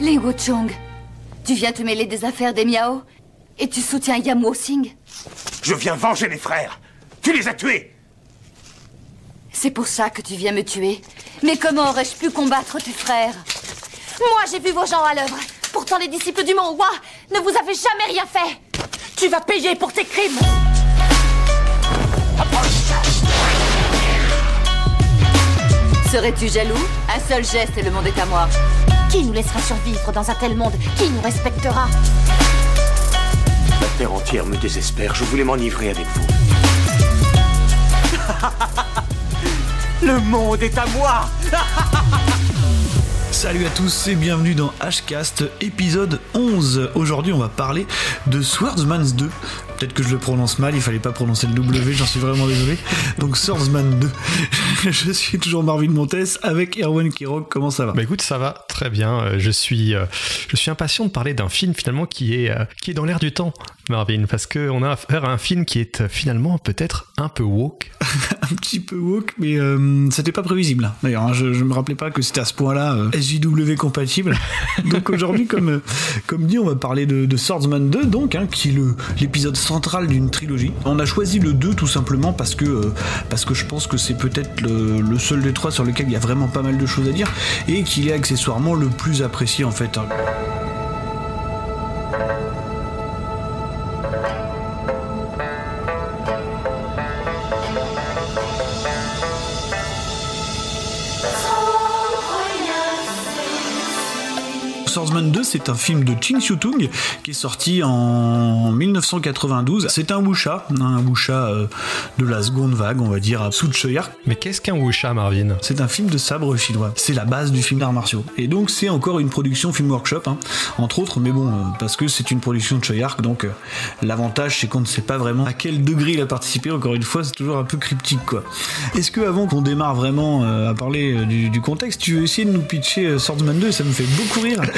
Ling Wuchong, tu viens te mêler des affaires des Miao et tu soutiens Yam Singh Je viens venger mes frères. Tu les as tués. C'est pour ça que tu viens me tuer. Mais comment aurais-je pu combattre tes frères? Moi, j'ai vu vos gens à l'œuvre. Pourtant, les disciples du Mont Hua ne vous avaient jamais rien fait. Tu vas payer pour tes crimes. Serais-tu jaloux? Un seul geste et le monde est à moi. Qui nous laissera survivre dans un tel monde? Qui nous respectera? La terre entière me désespère. Je voulais m'enivrer avec vous. Le monde est à moi Salut à tous et bienvenue dans Hcast épisode 11. Aujourd'hui on va parler de Swordsman's 2. Peut-être que je le prononce mal, il fallait pas prononcer le W, j'en suis vraiment désolé. Donc Swordsman 2. je suis toujours Marvin Montes avec Erwan Kirok, comment ça va? Bah écoute, ça va très bien. Euh, Je suis, euh, je suis impatient de parler d'un film finalement qui est, euh, qui est dans l'air du temps, Marvin, parce qu'on a affaire à un film qui est finalement peut-être un peu woke. Un petit peu woke, mais euh, c'était pas prévisible. D'ailleurs, hein, je, je me rappelais pas que c'était à ce point-là euh, SJW compatible. donc aujourd'hui, comme, euh, comme dit, on va parler de, de Swordsman 2, donc, hein, qui est l'épisode central d'une trilogie. On a choisi le 2 tout simplement parce que, euh, parce que je pense que c'est peut-être le, le seul des trois sur lequel il y a vraiment pas mal de choses à dire et qu'il est accessoirement le plus apprécié en fait. hein. Swordsman 2, c'est un film de Ching Xiu-tung qui est sorti en 1992. C'est un wuxia, un wuxia euh, de la seconde vague, on va dire, à Su Choyark. Mais qu'est-ce qu'un wuxia, Marvin? C'est un film de sabre chinois. C'est la base du film d'arts martiaux. Et donc c'est encore une production Film Workshop, hein, entre autres, mais bon, euh, parce que c'est une production de Choyark, donc euh, l'avantage c'est qu'on ne sait pas vraiment à quel degré il a participé. Encore une fois, c'est toujours un peu cryptique, quoi. Est-ce que avant qu'on démarre vraiment à parler du, du contexte, tu veux essayer de nous pitcher Swordsman 2 Ça me fait beaucoup rire.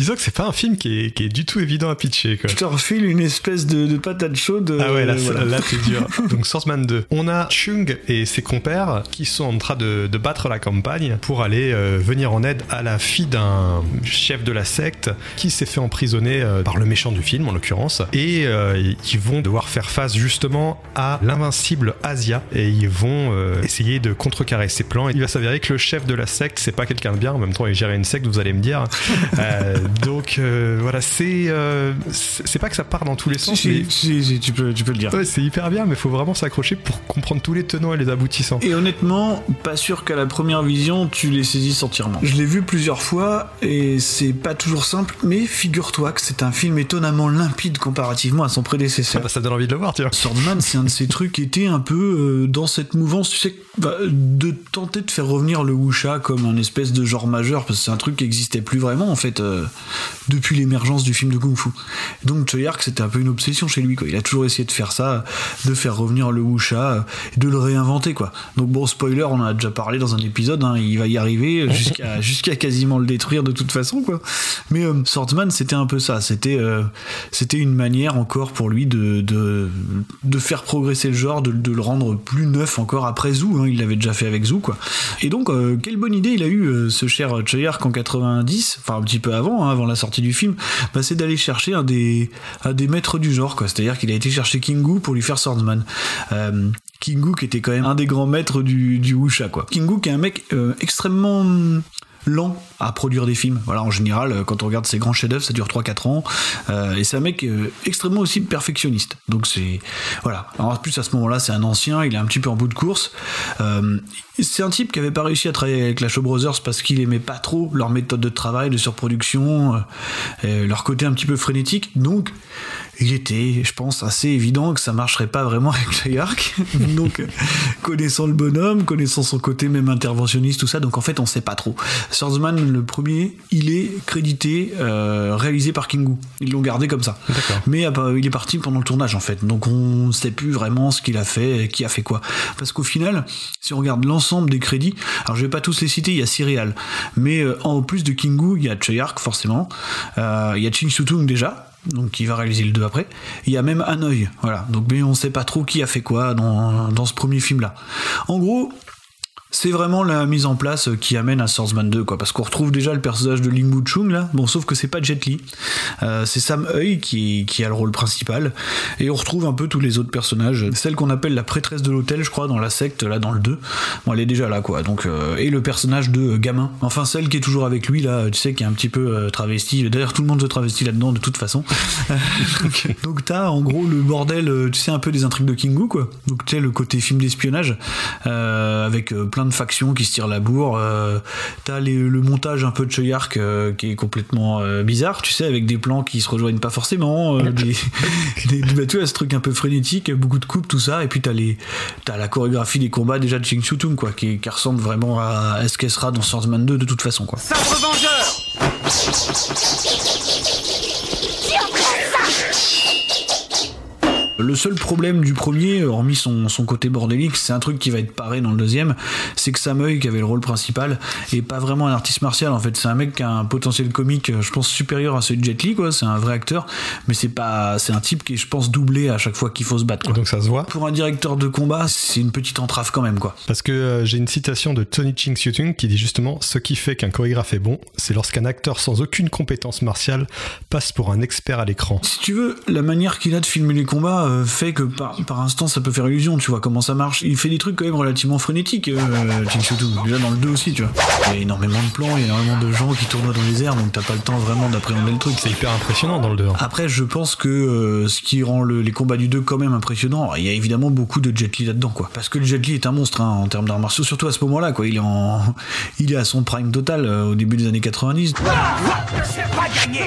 Disons que c'est pas un film qui est, qui est du tout évident à pitcher, quoi. je te refile une espèce de, de patate chaude. Ah ouais, là, euh, voilà. là c'est dur. Donc Swordsman 2. On a Chung et ses compères qui sont en train de, de battre la campagne pour aller euh, venir en aide à la fille d'un chef de la secte qui s'est fait emprisonner euh, par le méchant du film en l'occurrence. Et euh, ils vont devoir faire face justement à l'invincible Asia et ils vont euh, essayer de contrecarrer ses plans. Il va s'avérer que le chef de la secte c'est pas quelqu'un de bien. En même temps il gérait une secte, vous allez me dire. Donc euh, voilà, c'est euh, c'est pas que ça part dans tous les sens. si, mais si, si, tu, peux, tu peux le dire. Ouais, c'est hyper bien, mais faut vraiment s'accrocher pour comprendre tous les tenants et les aboutissants. Et honnêtement, pas sûr qu'à la première vision, tu les saisisses entièrement. Je l'ai vu plusieurs fois et c'est pas toujours simple, mais figure-toi que c'est un film étonnamment limpide comparativement à son Ah prédécesseur. bah, ça donne envie de le voir, tu vois. Swordman, c'est un de ces trucs qui était un peu euh, dans cette mouvance, tu sais, bah, de tenter de faire revenir le wuxia comme un espèce de genre majeur, parce que c'est un truc qui existait plus vraiment en fait euh, depuis l'émergence du film de kung-fu. Donc Choyark, c'était un peu une obsession chez lui, quoi. Il a toujours essayé de faire ça, de faire revenir le wuxia, euh, de le réinventer, quoi. Donc bon, spoiler, on en a déjà parlé dans un épisode, hein, il va y arriver jusqu'à jusqu'à quasiment le détruire de toute façon, quoi. Mais euh, Swordsman, c'était un peu ça. C'était euh, c'était une manière encore pour lui de, de, de faire progresser le genre, de, de le rendre plus neuf encore après Zoo. hein. Il l'avait déjà fait avec Zoo, quoi. Et donc, euh, quelle bonne idée il a eu, euh, ce cher Choyark en 90, enfin un petit peu avant, hein, avant la sortie du film, bah, c'est d'aller chercher un des, un des maîtres du genre, quoi. C'est-à-dire qu'il a été chercher Kingu pour lui faire Swordsman. Euh, Kingu qui était quand même un des grands maîtres du, du wuxia, quoi. Kingu qui est un mec euh, extrêmement lent à produire des films. Voilà, en général, euh, quand on regarde ses grands chefs-d'œuvre, ça dure 3-4 ans. Euh, et c'est un mec euh, extrêmement aussi perfectionniste. Donc c'est. Voilà. En plus, à ce moment-là, c'est un ancien, il est un petit peu en bout de course. C'est un type qui avait pas réussi à travailler avec la Show Brothers parce qu'il aimait pas trop leur méthode de travail, de surproduction, leur côté un petit peu frénétique. Donc, il était, je pense, assez évident que ça marcherait pas vraiment avec Treyarch. donc, euh, connaissant le bonhomme, connaissant son côté même interventionniste, tout ça, donc en fait, on sait pas trop. Swordsman, le premier, il est crédité, euh, réalisé par Kingu. Ils l'ont gardé comme ça. Mais euh, il est parti pendant le tournage, en fait. Donc, on sait plus vraiment ce qu'il a fait, qui a fait quoi. Parce qu'au final, si on regarde l'ensemble des crédits, alors je vais pas tous les citer, il y a Serial, mais euh, en plus de Kingu, il y a Choyark, forcément, Euh, il y a Ching Sutung déjà, donc qui va réaliser le 2 après. Il y a même un œil, voilà. Donc mais on sait pas trop qui a fait quoi dans, dans ce premier film là. En gros, c'est vraiment la mise en place qui amène à Swordsman 2, quoi. Parce qu'on retrouve déjà le personnage de Ling Mu Chung, là. Bon, sauf que c'est pas Jet Li. Euh, c'est Sam Hui qui, qui, a le rôle principal. Et on retrouve un peu tous les autres personnages. Celle qu'on appelle la prêtresse de l'hôtel, je crois, dans la secte, là, dans le 2. Bon, elle est déjà là, quoi. Donc, euh, et le personnage de gamin. Enfin, celle qui est toujours avec lui, là, tu sais, qui est un petit peu euh, travesti. D'ailleurs, tout le monde se travestit là-dedans, de toute façon. donc, t'as, en gros, le bordel, tu sais, un peu des intrigues de Kingu, quoi. Donc, tu sais, le côté film d'espionnage, avec plein de factions qui se tirent la bourre. Euh, t'as le montage un peu de Choyark euh, qui est complètement euh, bizarre, tu sais, avec des plans qui se rejoignent pas forcément. des, des, bah, tu vois, ce truc un peu frénétique, beaucoup de coupes, tout ça. Et puis t'as les, as la chorégraphie des combats déjà de Ching Chutung, quoi, qui, qui, ressemble vraiment à, ce qu'elle sera dans Swordsman 2 de toute façon, quoi. Sabre vengeur Le seul problème du premier, hormis son, son côté bordélique, c'est un truc qui va être paré dans le deuxième, c'est que Samuel, qui avait le rôle principal, est pas vraiment un artiste martial en fait. C'est un mec qui a un potentiel comique, je pense, supérieur à celui de Jet Li, quoi. C'est un vrai acteur, mais c'est pas, c'est un type qui est, je pense, doublé à chaque fois qu'il faut se battre. Quoi. Donc ça se voit. Pour un directeur de combat, c'est une petite entrave quand même, quoi. Parce que euh, j'ai une citation de Tony Ching Tung qui dit justement ce qui fait qu'un chorégraphe est bon, c'est lorsqu'un acteur sans aucune compétence martiale passe pour un expert à l'écran. Si tu veux, la manière qu'il a de filmer les combats euh, fait que par, par instant ça peut faire illusion, tu vois comment ça marche. Il fait des trucs quand même relativement frénétiques, euh, Déjà dans le 2 aussi, tu vois. Il y a énormément de plans, il y a énormément de gens qui tournent dans les airs, donc t'as pas le temps vraiment d'appréhender le truc. C'est hyper impressionnant dans le 2. Hein. Après, je pense que euh, ce qui rend les combats du 2 quand même impressionnant, il y a évidemment beaucoup de Jet Li là-dedans, quoi. Parce que le Jet Li est un monstre hein, en termes d'arts martiaux, surtout à ce moment-là, quoi. Il est en, il est à son prime total euh, au début des années 90. pas gagné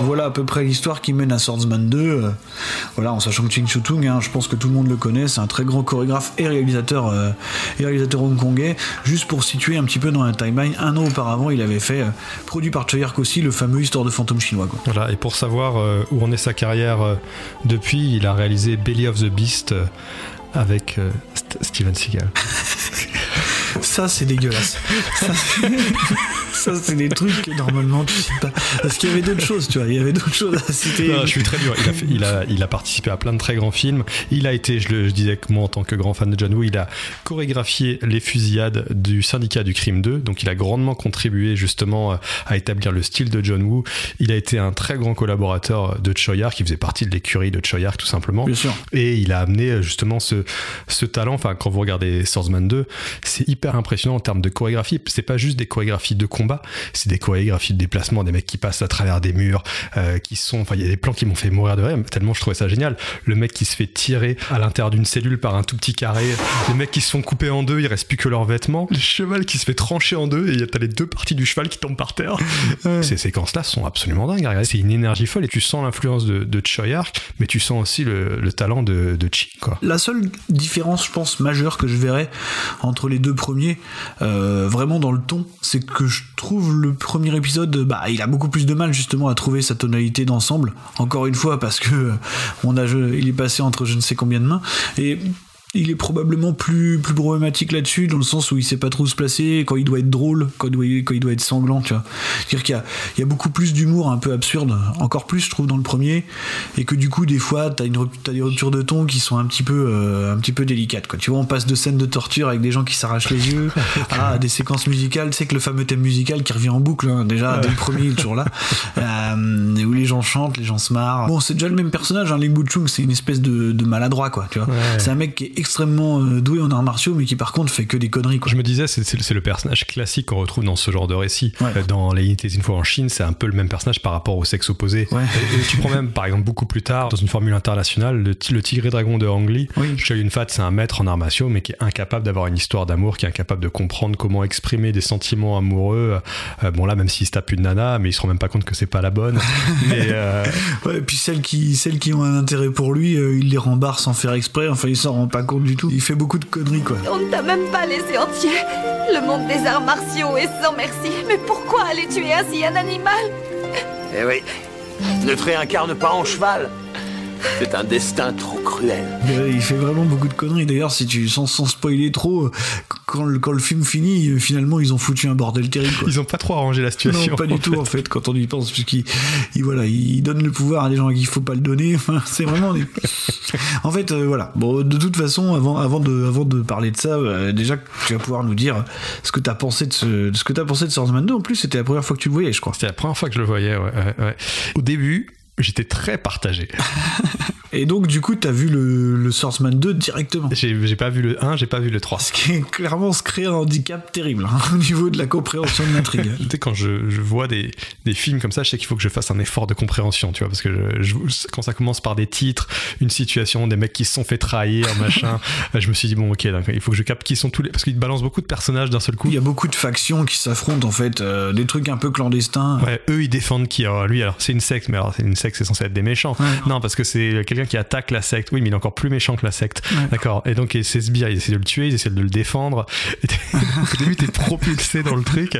voilà à peu près l'histoire qui mène à Swordsman 2. Euh, voilà, en sachant que Ching Chutung, hein, je pense que tout le monde le connaît, c'est un très grand chorégraphe et réalisateur, euh, et réalisateur hongkongais. Juste pour situer un petit peu dans la timeline, un an auparavant, il avait fait, euh, produit par Choyark aussi, le fameux Histoire de fantôme chinois. Quoi. Voilà, et pour savoir où en est sa carrière depuis, il a réalisé Belly of the Beast avec Steven Seagal. Ça, c'est dégueulasse. Ça, c'est des trucs que normalement tu sais pas. Parce qu'il y avait d'autres choses, tu vois. Il y avait d'autres choses à citer. je suis très dur. Il a, il, a, il a, participé à plein de très grands films. Il a été, je, le, je disais que moi, en tant que grand fan de John Woo, il a chorégraphié les fusillades du syndicat du crime 2. Donc, il a grandement contribué justement à établir le style de John Woo. Il a été un très grand collaborateur de Choyar, qui faisait partie de l'écurie de Choyar, tout simplement. Bien sûr. Et il a amené justement ce, ce talent. Enfin, quand vous regardez Swordsman 2, c'est hyper impressionnant en termes de chorégraphie. C'est pas juste des chorégraphies de combat, c'est des chorégraphies de déplacement, des mecs qui passent à travers des murs, euh, qui sont. Enfin, il y a des plans qui m'ont fait mourir de rire, tellement je trouvais ça génial. Le mec qui se fait tirer à l'intérieur d'une cellule par un tout petit carré, les mecs qui se font couper en deux, il reste plus que leurs vêtements, le cheval qui se fait trancher en deux, et t'as les deux parties du cheval qui tombent par terre. Ces séquences-là sont absolument dingues. C'est une énergie folle et tu sens l'influence de, de Choyark, mais tu sens aussi le, talent de, de Chi. Quoi. La seule différence, je pense, majeure que je verrais entre les deux premiers, euh, vraiment dans le ton, c'est que je trouve le premier épisode, bah, il a beaucoup plus de mal justement à trouver sa tonalité d'ensemble. Encore une fois, parce que on a, il est passé entre je ne sais combien de mains. Et il est probablement plus, plus problématique là-dessus, dans le sens où il sait pas trop se placer, quand il doit être drôle, quand il doit, quand il doit être sanglant, tu vois. C'est-à-dire qu'il y y a beaucoup plus d'humour un peu absurde, encore plus, je trouve, dans le premier, et que du coup, des fois, t'as, une, as des ruptures de ton qui sont un petit peu, euh, un petit peu délicates, quoi. Tu vois, on passe de scènes de torture avec des gens qui s'arrachent les yeux à des séquences musicales, tu sais que le fameux thème musical qui revient en boucle, hein, déjà, dès le premier, il est toujours là, euh, où les gens chantent, les gens se marrent. Bon, c'est déjà le même personnage, hein, Ling Chung, c'est une espèce de, de maladroit, quoi, tu vois. C'est un mec qui est extrêmement euh, doué en arts martiaux, mais qui par contre fait que des conneries. Quoi. Je me disais, c'est le personnage classique qu'on retrouve dans ce genre de récit. Euh, dans Les Unités une fois en Chine, c'est un peu le même personnage par rapport au sexe opposé. tu prends même, par exemple, beaucoup plus tard, dans une formule internationale, le, le tigre et dragon de Ang Lee. Oui. Yun Fat, c'est un maître en arts martiaux, mais qui est incapable d'avoir une histoire d'amour, qui est incapable de comprendre comment exprimer des sentiments amoureux. Euh, bon, là, même s'il se tape une nana, mais il se rend même pas compte que c'est pas la bonne. mais, ouais, et puis celles qui, celles qui ont un intérêt pour lui, il les rembarre sans faire exprès. Enfin, il s'en rend pas compte du tout. Il fait beaucoup de conneries, quoi. On ne t'a même pas laissé entier. Le monde des arts martiaux est sans merci. Mais pourquoi aller tuer ainsi un animal? Eh oui. Ne te réincarne pas en cheval. C'est un destin trop cruel. Euh, Il fait vraiment beaucoup de conneries. D'ailleurs, si tu sans, sans spoiler trop, quand le, quand le film finit, euh, finalement, ils ont foutu un bordel terrible. Quoi. Ils ont pas trop arrangé la situation. Non, pas du tout fait. en fait, quand on y pense, puisqu'il il, voilà, il donne le pouvoir à des gens à qui il faut pas le donner. Enfin, c'est vraiment. des- en fait, euh, voilà. Bon, de toute façon, avant, avant, de, avant de parler de ça, euh, déjà, tu vas pouvoir nous dire ce que t'as pensé de ce, de ce que t'as pensé de Swordsman 2. En plus, c'était la première fois que tu le voyais, je crois. C'était la première fois que je le voyais, ouais, ouais, ouais. Au début, j'étais très partagé. Et donc, du coup, t'as vu le, le Swordsman 2 directement. J'ai pas vu le 1, j'ai pas vu le 3. Ce qui est clairement se crée un handicap terrible hein, au niveau de la compréhension de l'intrigue. Tu sais, quand je, je vois des, des films comme ça, je sais qu'il faut que je fasse un effort de compréhension, tu vois, parce que je- je- quand ça commence par des titres, une situation, des mecs qui se sont fait trahir, machin, je me suis dit, bon, ok, il faut que je capte qui sont tous les. Parce qu'ils balancent beaucoup de personnages d'un seul coup. Il y a beaucoup de factions qui s'affrontent en fait, euh, des trucs un peu clandestins. Ouais, eux ils défendent qui Alors lui, alors c'est une secte, mais alors c'est une secte, c'est censé être des méchants. Ouais. Non, parce que c'est quelqu'un qui attaque la secte. Oui, mais il est encore plus méchant que la secte. D'accord. Et donc c'est sbires, ils essaient de le tuer, ils essaient de le défendre. Et Au début, t'es propulsé dans le truc.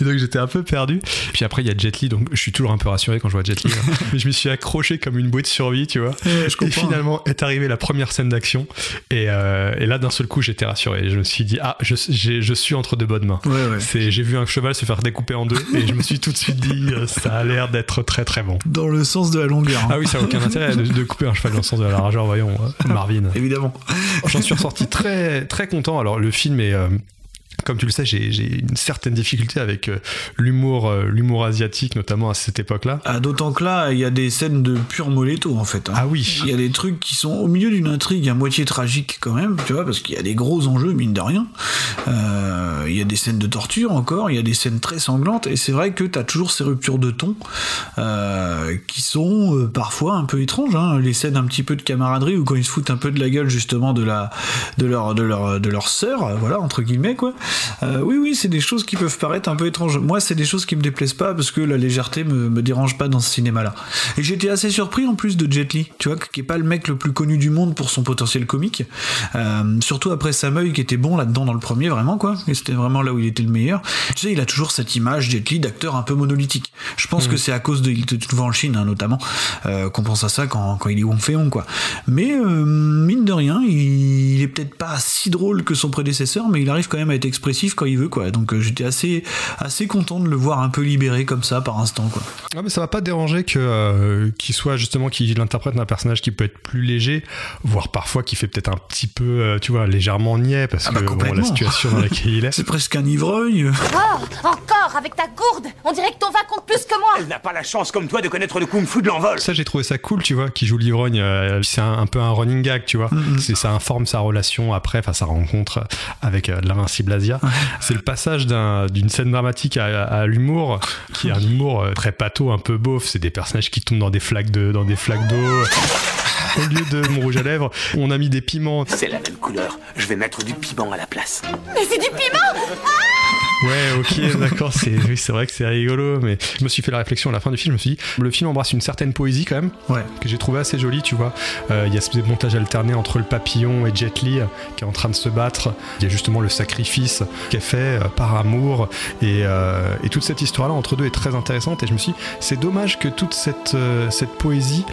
Et donc j'étais un peu perdu. Puis après, il y a Jet Li, donc je suis toujours un peu rassuré quand je vois Jet Li. hein. mais je me suis accroché comme une bouée de survie, tu vois. Ouais, je et finalement est arrivée la première scène d'action. Et, euh, et là, d'un seul coup, j'étais rassuré. Je me suis dit, ah, je, suis entre de bonnes mains. Ouais, ouais. C'est, j'ai vu un cheval se faire découper en deux et je me suis tout de suite dit euh, ça a l'air d'être très très bon. Dans le sens de la longueur. hein. Ah oui, ça n'a aucun intérêt de, de couper un cheval dans le sens de la largeur, voyons, euh, Marvin. Évidemment. J'en suis ressorti très très content. Alors le film est euh, comme tu le sais, j'ai, une certaine difficulté avec euh, l'humour, euh, l'humour asiatique, notamment à cette époque-là. Ah, D'autant que là, il y a des scènes de pur moletto en fait. hein. Ah oui. Il y a des trucs qui sont au milieu d'une intrigue à moitié tragique quand même, tu vois, parce qu'il y a des gros enjeux, mine de rien. Euh, il y a des scènes de torture encore, il y a des scènes très sanglantes, et c'est vrai que t'as toujours ces ruptures de ton euh, qui sont euh, parfois un peu étranges. Hein. Les scènes un petit peu de camaraderie ou quand ils se foutent un peu de la gueule justement de la de leur de leur de leur sœur, voilà entre guillemets quoi. Euh, oui oui, c'est des choses qui peuvent paraître un peu étranges. Moi, c'est des choses qui me déplaisent pas parce que la légèreté me, me dérange pas dans ce cinéma-là. Et j'étais assez surpris en plus de Jet Li, tu vois, qui est pas le mec le plus connu du monde pour son potentiel comique. Euh, surtout après Samuel qui était bon là-dedans dans le premier vraiment quoi. Et c'était vraiment là où il était le meilleur. Tu sais, il a toujours cette image Jet Li d'acteur un peu monolithique. Je pense que c'est à cause de il te trouve en Chine hein, notamment euh, qu'on pense à ça quand, quand il est Wong Féon quoi. Mais mine de rien, il, il est peut-être pas si drôle que son prédécesseur, mais il arrive quand même à être expressif quand il veut quoi. Donc euh, j'étais assez assez content de le voir un peu libéré comme ça par instant quoi. Ah mais ça va pas déranger que euh, qu'il soit justement qu'il interprète un personnage qui peut être plus léger, voire parfois qui fait peut-être un petit peu, euh, tu vois, légèrement niais parce Ah bah, que bon, la situation dans laquelle il est. C'est presque un ivrogne. Oh, encore avec ta gourde On dirait que ton vin compte plus que moi Elle n'a pas la chance comme toi de connaître le kung-fu de l'envol. Ça, j'ai trouvé ça cool, tu vois, qui joue l'ivrogne. euh, c'est un, un peu un running gag, tu vois. C'est ça informe sa relation après, enfin sa rencontre avec euh, l'invincible C'est le passage d'un- d'une scène dramatique à, à l'humour, qui est un humour euh, très pâteau, un peu beauf. C'est des personnages qui tombent dans des flaques de, dans des flaques d'eau. Au lieu de mon rouge à lèvres, on a mis des piments. C'est la même couleur. Je vais mettre du piment à la place. Mais c'est du piment Ouais, ok, d'accord, c'est oui, c'est vrai que c'est rigolo, mais je me suis fait la réflexion à la fin du film, je me suis dit, le film embrasse une certaine poésie quand même, Ouais. que j'ai trouvé assez jolie, tu vois. Euh, Il y a ce montage alterné entre le papillon et Jet Li euh, qui est en train de se battre. Il y a justement le sacrifice qui est fait euh, par amour, et, euh, et toute cette histoire-là entre deux est très intéressante, et je me suis dit, c'est dommage que toute cette, euh, cette poésie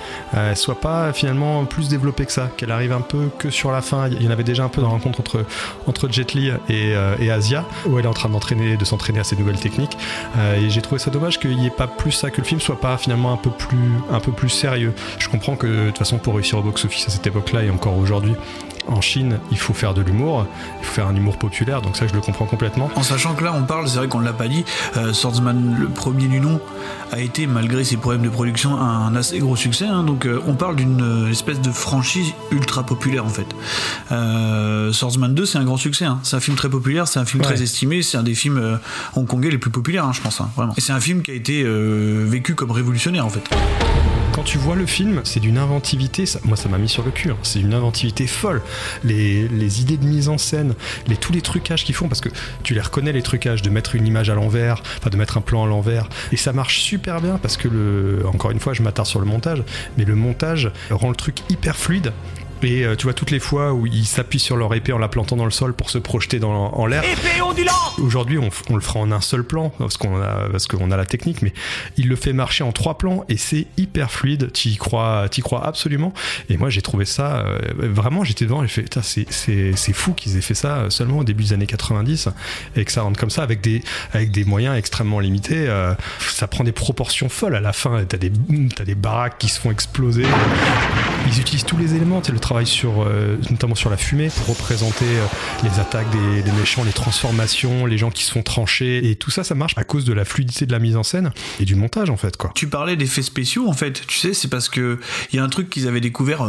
soit pas finalement plus développée que ça, qu'elle arrive un peu que sur la fin. Il y en avait déjà un peu dans la rencontre entre, entre Jet Li et, et Asia, où elle est en train de s'entraîner à ces nouvelles techniques. Euh, et j'ai trouvé ça dommage qu'il n'y ait pas plus ça, que le film soit pas finalement un peu plus, un peu plus sérieux. Je comprends que de toute façon, pour réussir au box-office à cette époque-là et encore aujourd'hui, en Chine, il faut faire de l'humour, il faut faire un humour populaire, donc ça je le comprends complètement. En sachant que là, on parle, c'est vrai qu'on l'a pas dit, euh, Swordsman, le premier du nom, a été, malgré ses problèmes de production, un assez gros succès. hein. donc, euh, on parle d'une euh, espèce de franchise ultra populaire, en fait. Euh, Swordsman 2, c'est un grand succès. hein. C'est un film très populaire, c'est un film Ouais. très estimé, c'est un des films hongkongais les plus populaires, hein, je pense, vraiment. Et c'est un film qui a été vécu comme révolutionnaire, en fait. Quand tu vois le film, c'est d'une inventivité, moi ça m'a mis sur le cul, hein. c'est une inventivité folle. Les, idées de mise en scène, tous les trucages qu'ils font, parce que tu les reconnais les trucages, de mettre une image à l'envers, enfin de mettre un plan à l'envers, et ça marche super bien parce que encore une fois je m'attarde sur le montage, mais le montage rend le truc hyper fluide. Et euh, tu vois toutes les fois où ils s'appuient sur leur épée en la plantant dans le sol pour se projeter dans, en l'air. Épée ondulante Aujourd'hui, on, le fera en un seul plan parce qu'on a parce qu'on a la technique, mais il le fait marcher en trois plans et c'est hyper fluide. Tu y crois, t'y crois absolument. Et moi, j'ai trouvé ça euh, vraiment. J'étais devant, j'ai fait, c'est c'est c'est fou qu'ils aient fait ça seulement au début des années 90 et que ça rentre comme ça avec des avec des moyens extrêmement limités. euh, ça prend des proportions folles à la fin. T'as des t'as des baraques qui se font exploser. Ils utilisent tous les éléments, c'est le travail sur, euh, notamment sur la fumée, pour représenter euh, les attaques des, méchants, les transformations, les gens qui se font trancher, et tout ça, ça marche à cause de la fluidité de la mise en scène et du montage en fait quoi. Tu parlais d'effets spéciaux en fait, tu sais, c'est parce que il y a un truc qu'ils avaient découvert.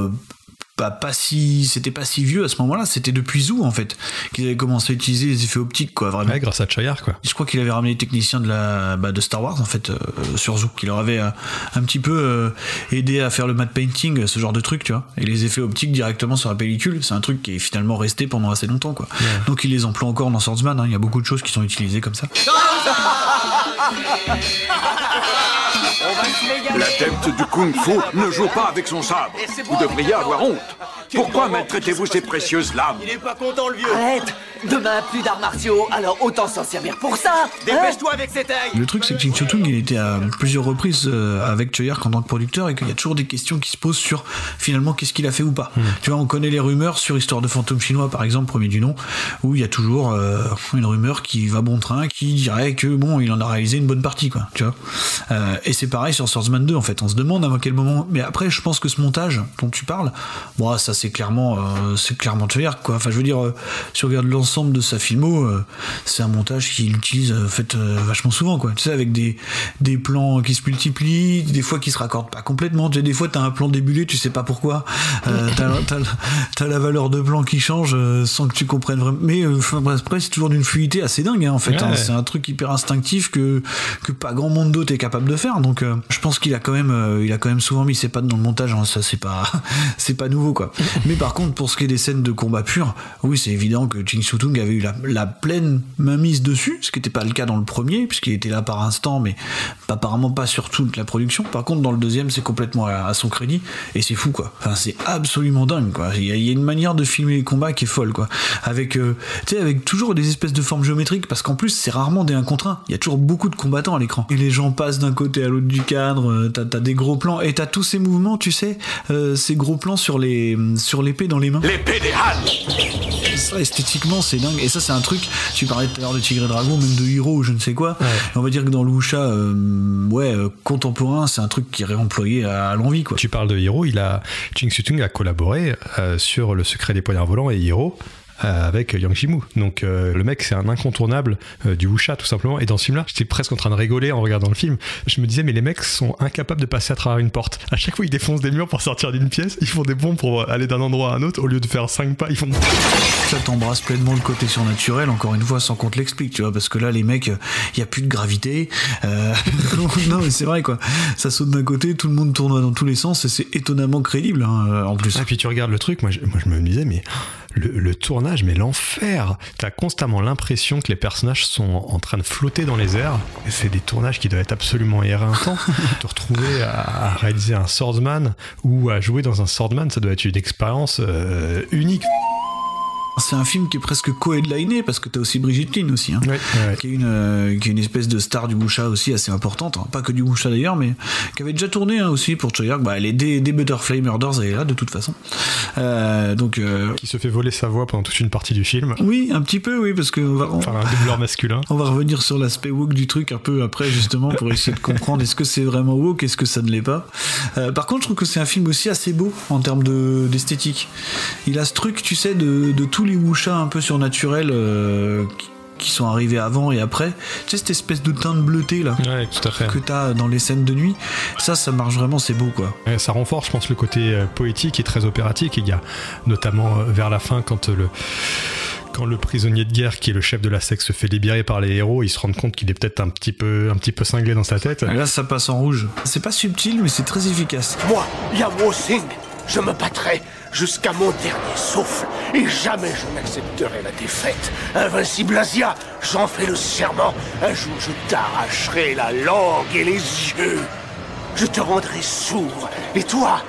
Pas, pas si c'était pas si vieux à ce moment-là, c'était depuis Zoo en fait qu'ils avaient commencé à utiliser les effets optiques quoi vraiment. Ouais, grâce à Chayar quoi. Je crois qu'il avait ramené les techniciens de la bah, de Star Wars en fait euh, sur Zoo, qui leur avait euh, un petit peu euh, aidé à faire le matte painting, ce genre de truc, tu vois. Et les effets optiques directement sur la pellicule, c'est un truc qui est finalement resté pendant assez longtemps quoi. Donc ils les emploient encore dans Swordsman. hein. Il y a beaucoup de choses qui sont utilisées comme ça. L'adepte du kung-fu ne joue pas avec son sabre. Vous devriez avoir honte. Pourquoi maltraitez-vous ces précieuses lames Il est pas content le vieux Arrête Demain, plus d'arts martiaux, alors autant s'en servir pour ça hein Dépêche-toi avec cette taille Le truc, c'est que Ching Tung, il était à plusieurs reprises euh, avec Choyark en tant que producteur et qu'il y a toujours des questions qui se posent sur finalement qu'est-ce qu'il a fait ou pas. Tu vois, on connaît les rumeurs sur Histoire de fantômes chinois, par exemple, premier du nom, où il y a toujours euh, une rumeur qui va bon train, qui dirait que bon, il en a réalisé une bonne partie, quoi. Tu vois. Euh, et c'est pareil sur Swordsman 2, en fait. On se demande à quel moment. Mais après, je pense que ce montage dont tu parles, bon, ça c'est clairement, euh, c'est clairement Choyark, quoi. Enfin, je veux dire, euh, si on regarde l'ensemble de sa filmo, euh, c'est un montage qu'il utilise en fait vachement souvent, quoi. Tu sais, avec des, des plans qui se multiplient, des fois qui se raccordent pas complètement. Tu sais, des fois, t'as un plan débulé, tu sais pas pourquoi. T'as, t'as- t'as la valeur de plan qui change sans que tu comprennes vraiment. Mais après, c'est toujours d'une fluidité assez dingue, hein, en fait. Ouais, hein. ouais. C'est un truc hyper instinctif que, que pas grand monde d'autre est capable de faire. Donc, euh, je pense qu'il a quand même, euh, il a quand même souvent mis ses pattes dans le montage. hein. Ça, c'est pas, c'est pas nouveau, quoi. Mais par contre, pour ce qui est des scènes de combat pur, oui, c'est évident que Ching Sutung avait eu la, la pleine mainmise dessus, ce qui n'était pas le cas dans le premier, puisqu'il était là par instant, mais apparemment pas sur toute la production. Par contre, dans le deuxième, c'est complètement à, à son crédit, et c'est fou, quoi. Enfin, c'est absolument dingue, quoi. Il y, a, il y a une manière de filmer les combats qui est folle, quoi. Avec, euh, tu sais, avec toujours des espèces de formes géométriques, parce qu'en plus, c'est rarement des 1 contre 1. Il y a toujours beaucoup de combattants à l'écran. Et les gens passent d'un côté à l'autre du cadre, euh, t'as t'as des gros plans, et t'as tous ces mouvements, tu sais, euh, ces gros plans sur les sur l'épée dans les mains. L'épée des Han Ça, esthétiquement, c'est dingue. Et ça, c'est un truc. Tu parlais tout à l'heure de Tigre et Dragon, même de Hiro ou je ne sais quoi. On va dire que dans le wuxia, euh, ouais, euh, contemporain, c'est un truc qui est réemployé à, à l'envie, quoi. Tu parles de Hiro, il a Ching Sutung a collaboré euh, sur Le secret des poignards volants et Hiro avec Yang Jimu. Donc euh, le mec c'est un incontournable euh, du wuxia tout simplement et dans ce film là j'étais presque en train de rigoler en regardant le film. Je me disais mais les mecs sont incapables de passer à travers une porte. À chaque fois ils défoncent des murs pour sortir d'une pièce, ils font des bombes pour aller d'un endroit à un autre au lieu de faire 5 pas, ils font Ça t'embrasse pleinement le côté surnaturel, encore une fois, sans qu'on te l'explique, tu vois, parce que là, les mecs, il y a plus de gravité. Euh, non, mais c'est vrai, quoi. Ça saute d'un côté, tout le monde tourne dans tous les sens, et c'est étonnamment crédible, hein, euh, en plus. Et puis tu regardes le truc, moi je, moi, je me disais, mais le, le tournage, mais l'enfer T'as constamment l'impression que les personnages sont en train de flotter dans les airs. C'est des tournages qui doivent être absolument éreintants. Te retrouver à, à réaliser un swordsman ou à jouer dans un swordsman, ça doit être une expérience euh, unique. C'est un film qui est presque co-headliné, parce que t'as aussi Brigitte Lin aussi, hein. Ouais, ouais. qui est une euh, qui est une espèce de star du wuxia aussi assez importante hein. pas que du wuxia d'ailleurs mais qui avait déjà tourné hein, aussi pour Choyark bah elle est des, des Butterfly Murders elle est là de toute façon Euh, donc euh, Qui se fait voler sa voix pendant toute une partie du film. oui un petit peu oui parce que on va, on, Enfin, un doubleur masculin. on va revenir sur l'aspect woke du truc un peu après justement pour essayer de comprendre est-ce que c'est vraiment woke est-ce que ça ne l'est pas par contre je trouve que c'est un film aussi assez beau en termes de- d'esthétique il a ce truc tu sais de, de tous les un peu surnaturels euh, qui, sont arrivés avant et après tu sais cette espèce de teinte bleutée là Ouais, tout à fait. que t'as dans les scènes de nuit, ça, ça marche vraiment, c'est beau quoi. Ouais, ça renforce, je pense, le côté euh, poétique et très opératique. Il y a notamment euh, vers la fin, quand le quand le prisonnier de guerre, qui est le chef de la secte, se fait libérer par les héros, ils se rendent compte qu'il est peut-être un petit peu, un petit peu cinglé dans sa tête. Et là, ça passe en rouge. C'est pas subtil, mais c'est très efficace. Moi, Yamo Singh, je me battrai jusqu'à mon dernier souffle et jamais je n'accepterai la défaite. Invincible Asia, j'en fais le serment. Un jour, je t'arracherai la langue et les yeux. Je te rendrai sourd et toi,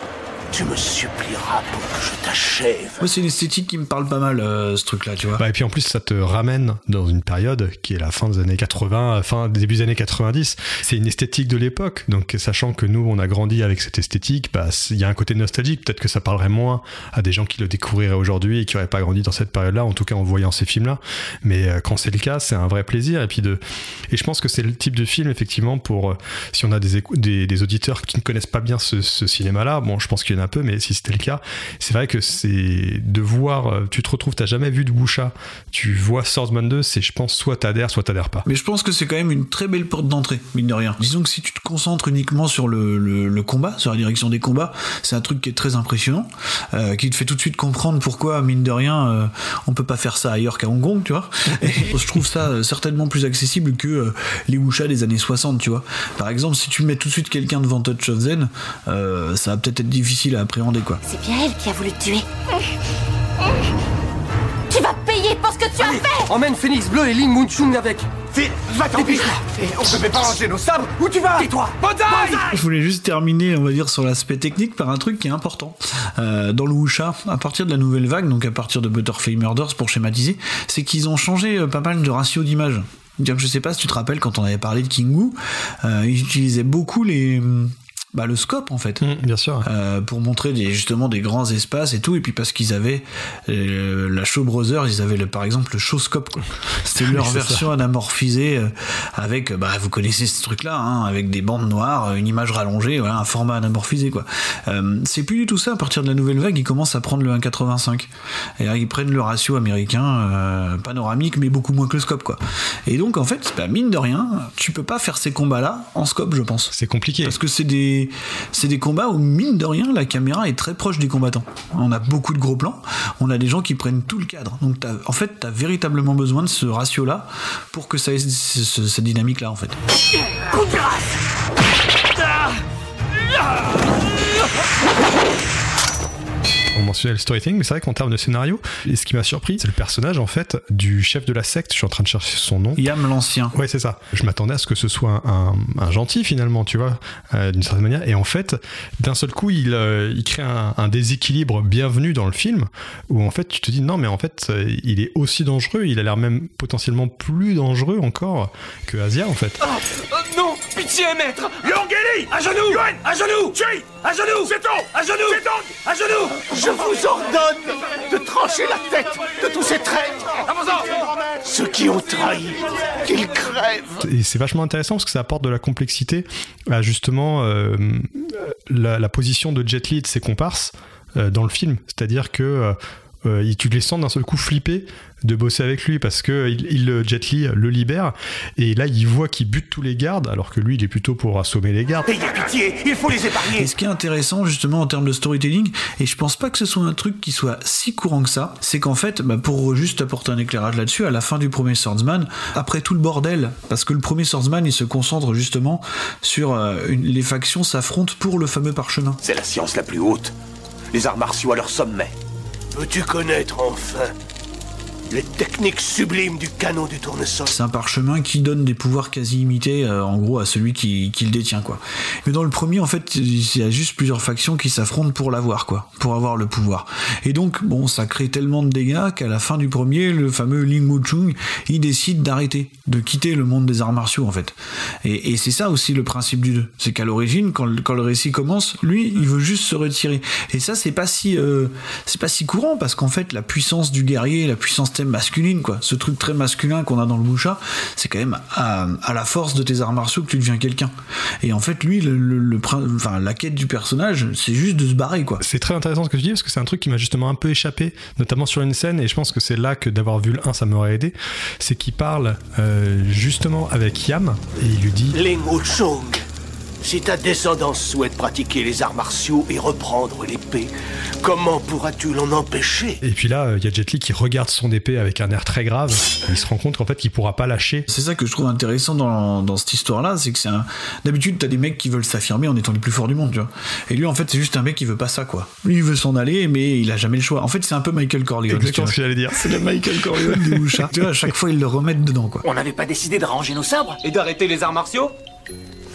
tu me supplieras pour que je t'achève. Moi, c'est une esthétique qui me parle pas mal, euh, ce truc-là, tu vois. Bah, et puis en plus, ça te ramène dans une période qui est la fin des années 80, fin début des années 90. C'est une esthétique de l'époque. Donc, sachant que nous, on a grandi avec cette esthétique, bah, il y a un côté nostalgique. Peut-être que ça parlerait moins à des gens qui le découvriraient aujourd'hui et qui n'auraient pas grandi dans cette période-là, en tout cas en voyant ces films-là. Mais euh, quand c'est le cas, c'est un vrai plaisir. Et puis de, et je pense que c'est le type de film, effectivement, pour euh, si on a des, des, des auditeurs qui ne connaissent pas bien ce, ce cinéma-là. Bon, je pense qu'il un peu, mais si c'était le cas, c'est vrai que c'est de voir, euh, tu te retrouves, t'as jamais vu de Wuxia, tu vois Swordsman 2, c'est je pense soit t'adhères, soit t'adhères pas. Mais je pense que c'est quand même une très belle porte d'entrée, mine de rien. Disons que si tu te concentres uniquement sur le, combat, sur la direction des combats, c'est un truc qui est très impressionnant, euh, qui te fait tout de suite comprendre pourquoi, mine de rien, euh, on peut pas faire ça ailleurs qu'à Hong Kong, tu vois. Je trouve ça certainement plus accessible que les wuxia des années 60, tu vois. Par exemple, si tu mets tout de suite quelqu'un devant Touch of Zen, ça va peut-être être difficile à appréhender, quoi. C'est bien elle qui a voulu te tuer. Tu vas payer pour ce que tu as fait Emmène Phoenix Bleu et Ling Munchung avec. Fais, va-t'en vite On ne peut pas ranger nos sabres Où tu vas Tais-toi Je voulais juste terminer, on va dire, sur l'aspect technique par un truc qui est important. Euh, dans le Wuxia, à partir de la nouvelle vague, donc à partir de Butterfly Murders pour schématiser, c'est qu'ils ont changé euh, pas mal de ratios d'image. Dire que je sais pas si tu te rappelles quand on avait parlé de King Wu, euh, ils utilisaient beaucoup les, bah, le scope en fait. Hum, bien sûr. Euh, pour montrer des, justement des grands espaces et tout, et puis parce qu'ils avaient euh, la Show Brothers, ils avaient le, par exemple le Showscope, quoi. C'était leur version anamorphisée euh, avec, bah vous connaissez ce truc-là, hein, avec des bandes noires, une image rallongée, voilà, un format anamorphisé, quoi. C'est plus du tout ça. À partir de la nouvelle vague, ils commencent à prendre le 1,85 et là, ils prennent le ratio américain panoramique, mais beaucoup moins que le scope, quoi. Et donc en fait, bah, mine de rien, tu peux pas faire ces combats-là en scope, je pense. C'est compliqué. Parce que c'est des, c'est des combats où, mine de rien, la caméra est très proche des combattants. On a beaucoup de gros plans, on a des gens qui prennent tout le cadre. Donc, t'as- en fait, tu as véritablement besoin de ce ratio-là pour que ça ait ce- ce- cette dynamique-là, en fait. On mentionnait le storytelling, mais c'est vrai qu'en termes de scénario, et ce qui m'a surpris, c'est le personnage en fait du chef de la secte. Je suis en train de chercher son nom. Yam l'ancien. Ouais, c'est ça. Je m'attendais à ce que ce soit un, un- un gentil finalement, tu vois, euh, d'une certaine manière. Et en fait, d'un seul coup, il, euh, il crée un, un déséquilibre bienvenu dans le film, où en fait, tu te dis non, mais en fait, euh, il est aussi dangereux. Il a l'air même potentiellement plus dangereux encore que Asia en fait. Non Pitié, maître. Yongeli À genoux. Yuan À genoux. Chui À genoux. Zeton À genoux. Zedong À genoux. Je vous ordonne de trancher la tête de tous ces traîtres. Ceux qui ont trahi, qu'ils crèvent. Et c'est vachement intéressant parce que ça apporte de la complexité à justement euh, la, la position de Jet Li et de ses comparses euh, dans le film. C'est-à-dire que euh, euh, tu les sens d'un seul coup flipper de bosser avec lui parce que il, il, euh, Jet Li le libère et là il voit qu'il bute tous les gardes alors que lui il est plutôt pour assommer les gardes. Ayez pitié, il faut les épargner Et ce qui est intéressant justement en termes de storytelling, et je pense pas que ce soit un truc qui soit si courant que ça, c'est qu'en fait, bah, pour juste apporter un éclairage là-dessus, à la fin du premier Swordsman, après tout le bordel, parce que le premier Swordsman il se concentre justement sur euh, une- les factions s'affrontent pour le fameux parchemin. C'est la science la plus haute. Les arts martiaux à leur sommet. Peux-tu connaître enfin les techniques sublimes du canon du tournesol C'est un parchemin qui donne des pouvoirs quasi imités, euh, en gros, à celui qui, le détient, quoi. Mais dans le premier, en fait, il y a juste plusieurs factions qui s'affrontent pour l'avoir, quoi, pour avoir le pouvoir. Et donc, bon, ça crée tellement de dégâts qu'à la fin du premier, le fameux Ling Muchung, il décide d'arrêter, de quitter le monde des arts martiaux, en fait. Et, c'est ça aussi le principe du 2. C'est qu'à l'origine, quand, le- récit commence, lui, il veut juste se retirer. Et ça, c'est pas si, euh, c'est pas si courant, parce qu'en fait, la puissance du guerrier, la puissance masculine, quoi, ce truc très masculin qu'on a dans le Boucha, c'est quand même à, à la force de tes arts martiaux que tu deviens quelqu'un. Et en fait, lui, le, le- enfin, la quête du personnage, c'est juste de se barrer, quoi. C'est très intéressant ce que tu dis parce que c'est un truc qui m'a justement un peu échappé, notamment sur une scène, et je pense que c'est là que d'avoir vu le 1 ça m'aurait aidé. C'est qu'il parle euh, justement avec Yam et il lui dit Ling si ta descendance souhaite pratiquer les arts martiaux et reprendre l'épée, comment pourras-tu l'en empêcher? Et puis là, il y a Jet Li qui regarde son épée avec un air très grave. Il se rend compte qu'en fait, qu'il pourra pas lâcher. C'est ça que je trouve intéressant dans, dans cette histoire-là, c'est que c'est un. D'habitude, t'as des mecs qui veulent s'affirmer en étant les plus forts du monde, tu vois. Et lui, en fait, c'est juste un mec qui veut pas ça, quoi. Lui, il veut s'en aller, mais il a jamais le choix. En fait, c'est un peu Michael Corleone. Exactement ce que j'allais dire. C'est le Michael Corleone du Wuxia. tu vois, à chaque fois, ils le remettent dedans, quoi. On n'avait pas décidé de ranger nos sabres Et d'arrêter les arts martiaux?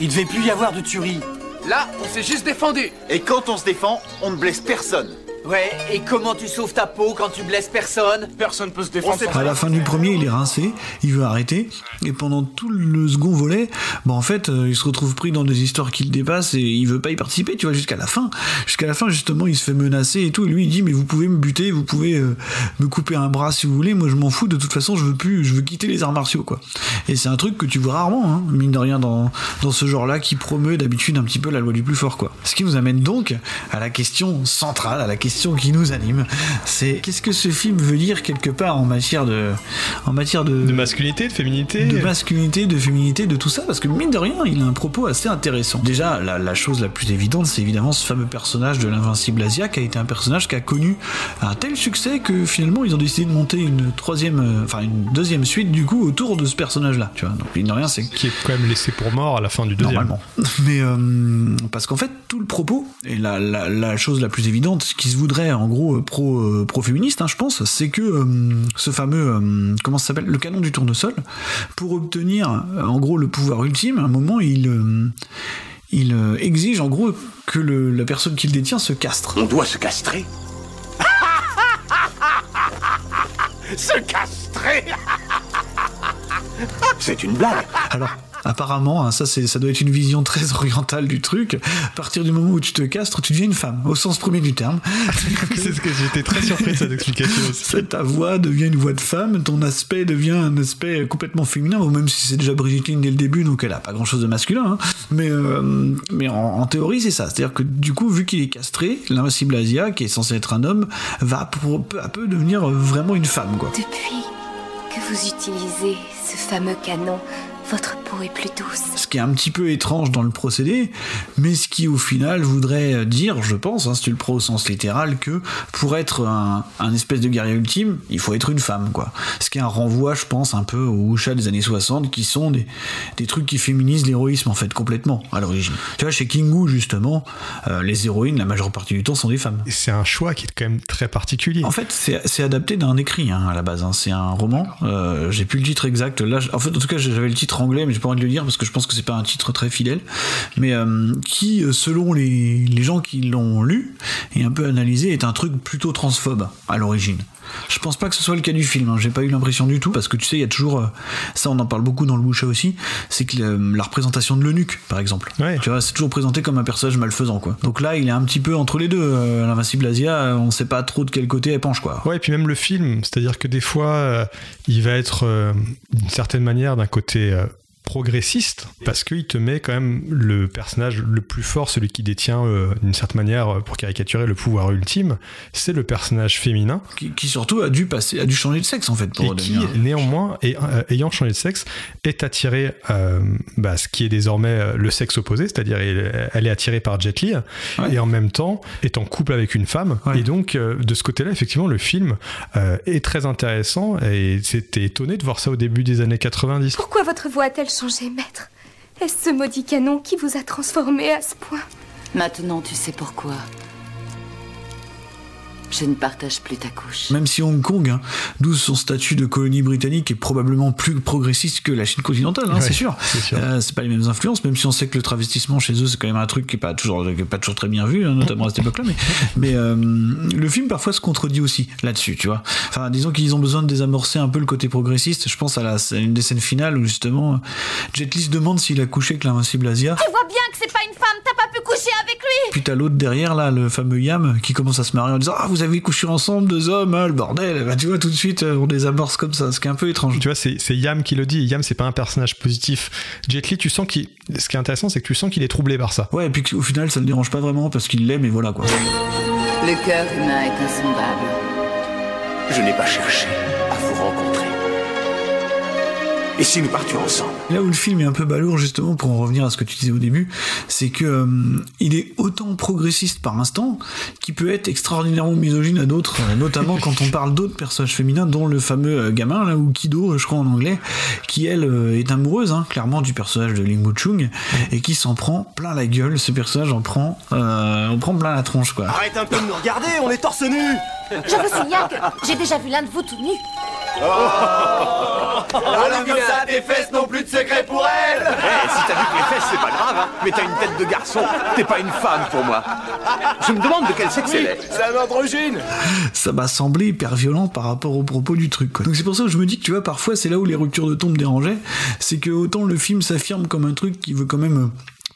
Il devait plus y avoir de tuerie. Là, on s'est juste défendu. Et quand on se défend, on ne blesse personne. Ouais, et comment tu sauves ta peau quand tu blesses personne? Personne peut se défendre. À la fin du premier, il est rincé, il veut arrêter, et pendant tout le second volet, bah en fait, euh, il se retrouve pris dans des histoires qui le dépassent et il veut pas y participer, tu vois, jusqu'à la fin. Jusqu'à la fin, justement, il se fait menacer et tout, et lui, il dit, mais vous pouvez me buter, vous pouvez euh, me couper un bras si vous voulez, moi je m'en fous, de toute façon, je veux plus, je veux quitter les arts martiaux, quoi. Et c'est un truc que tu vois rarement, hein, mine de rien, dans, dans ce genre-là, qui promeut d'habitude un petit peu la loi du plus fort, quoi. Ce qui nous amène donc à la question centrale, à la question qui nous anime, c'est qu'est-ce que ce film veut dire quelque part en matière de, en matière de, De masculinité, de féminité. de masculinité, de féminité, de tout ça, parce que mine de rien, il a un propos assez intéressant. Déjà, la, la chose la plus évidente, c'est évidemment ce fameux personnage de l'invincible Asia, qui a été un personnage qui a connu un tel succès que finalement, ils ont décidé de monter une troisième, euh, enfin une deuxième suite du coup autour de ce personnage-là. Tu vois, donc mine de rien, c'est Qui est quand même laissé pour mort à la fin du deuxième. Normalement. Mais euh, parce qu'en fait, tout le propos, et la, la, la chose la plus évidente, ce qui se voudrait en gros euh, pro, euh, pro-féministe, hein, je pense, c'est que euh, ce fameux, comment ça s'appelle, le canon du tournesol, pour obtenir en gros le pouvoir ultime, à un moment, il, il exige en gros que le- la personne qui le détient se castre. On doit se castrer Se castrer C'est une blague. Alors, apparemment, hein, ça, ça doit être une vision très orientale du truc. À partir du moment où tu te castres, tu deviens une femme, au sens premier du terme. c'est ce que j'étais très surpris de cette explication aussi. Ta voix devient une voix de femme, ton aspect devient un aspect complètement féminin, bon, même si c'est déjà Brigitte Lynn dès le début, donc elle a pas grand chose de masculin. hein. Mais, euh, mais en, en théorie, c'est ça. C'est-à-dire que du coup, vu qu'il est castré, l'invincible Asia, qui est censé être un homme, va pour- peu à peu devenir vraiment une femme, quoi. Depuis que vous utilisez ce fameux canon, votre peau est plus douce. Ce qui est un petit peu étrange dans le procédé, mais ce qui au final voudrait dire, je pense, hein, si tu le prends au sens littéral, que pour être un, un espèce de guerrier ultime, il faut être une femme, quoi. Ce qui est un renvoi, je pense, un peu aux Wuxia des années 60, qui sont des, des trucs qui féminisent l'héroïsme, en fait, complètement, à l'origine. Tu vois, chez Kingu, justement, euh, les héroïnes, la majeure partie du temps, sont des femmes. C'est un choix qui est quand même très particulier. En fait, c'est adapté d'un écrit hein, à la base. hein. C'est un roman. Euh, j'ai plus le titre exact. Là, en fait, en tout cas, j'avais le titre anglais, mais j'ai pas envie de le lire parce que je pense que c'est pas un titre très fidèle. Mais euh, qui, euh, selon les gens qui l'ont lu et un peu analysé, est un truc plutôt transphobe à l'origine. Je pense pas que ce soit le cas du film. hein. J'ai pas eu l'impression du tout parce que tu sais, il y a toujours euh, ça. On en parle beaucoup dans le Wuxia aussi. C'est que euh, la représentation de l'eunuque, par exemple. Ouais. Tu vois, c'est toujours présenté comme un personnage malfaisant, quoi. Donc là, il est un petit peu entre les deux. Euh, L'invincible Asia, on sait pas trop de quel côté elle penche, quoi. Ouais, et puis même le film, c'est-à-dire que des fois, euh, il va être euh, d'une certaine manière d'un côté euh, progressiste, parce qu'il te met quand même le personnage le plus fort, celui qui détient euh, d'une certaine manière, euh, pour caricaturer le pouvoir ultime, c'est le personnage féminin, qui, qui surtout a dû passer, a dû changer de sexe en fait pour et qui néanmoins, et, euh, ayant changé de sexe, est attiré euh, bah, ce qui est désormais le sexe opposé, c'est-à-dire elle, elle est attirée par Jet Li, Ouais. et en même temps est en couple avec une femme. Ouais. Et donc euh, de ce côté-là, effectivement, le film euh, est très intéressant, et c'était étonné de voir ça au début des années 90. Pourquoi votre voix a-t-elle changé, maître Est-ce ce maudit canon qui vous a transformé à ce point? Maintenant, tu sais pourquoi. Je ne partage plus ta couche. Même si Hong Kong, hein, d'où son statut de colonie britannique, est probablement plus progressiste que la Chine continentale, hein, Ouais, c'est sûr. c'est. Euh, c'est pas les mêmes influences, même si on sait que le travestissement chez eux, c'est quand même un truc qui est pas toujours, qui est pas toujours très bien vu, hein, notamment à cette époque-là. Mais, mais euh, le film parfois se contredit aussi là-dessus, tu vois. Enfin, disons qu'ils ont besoin de désamorcer un peu le côté progressiste. Je pense à, la, à une des scènes finales où justement Jet Li se demande s'il a couché avec l'invincible Asia. Tu vois bien une femme, t'as pas pu coucher avec lui Puis t'as l'autre derrière, là, le fameux Yam, qui commence à se marrer en disant Ah, vous avez couché ensemble, deux hommes, hein, le bordel. Bah, tu vois, tout de suite, euh, on les amorce comme ça, ce qui est un peu étrange. Tu vois, c'est c'est Yam qui le dit. et Yam, c'est pas un personnage positif. Jet Li, tu sens qu'il. Ce qui est intéressant, c'est que tu sens qu'il est troublé par ça. Ouais, et puis au final, ça ne dérange pas vraiment parce qu'il l'aime et voilà quoi. Le cœur humain est insondable. Je n'ai pas cherché à vous rencontrer. Et si nous partions ensemble? Là où le film est un peu balourd, justement, pour en revenir à ce que tu disais au début, c'est que euh, il est autant progressiste par instant qu'il peut être extraordinairement misogyne à d'autres, euh, notamment quand on parle d'autres personnages féminins, dont le fameux euh, gamin, là, ou Kido, je crois en anglais, qui elle euh, est amoureuse, hein, clairement, du personnage de Ling Chung, et qui s'en prend plein la gueule. Ce personnage en prend, euh, en prend plein la tronche, quoi. Arrête un peu de nous regarder, on est torse nu Je vous signale que j'ai déjà vu l'un de vous tout nu. Alors comme ça, tes fesses n'ont plus de secret pour elle Eh, si t'as vu que les fesses, c'est pas grave, hein. Mais t'as une tête de garçon. T'es pas une femme pour moi. Je me demande de quel sexe elle est. C'est un androgyne ça m'a semblé hyper violent par rapport au propos du truc. Quoi. Donc c'est pour ça que je me dis que tu vois, parfois c'est là où les ruptures de ton me dérangeaient, c'est que autant le film s'affirme comme un truc qui veut quand même euh,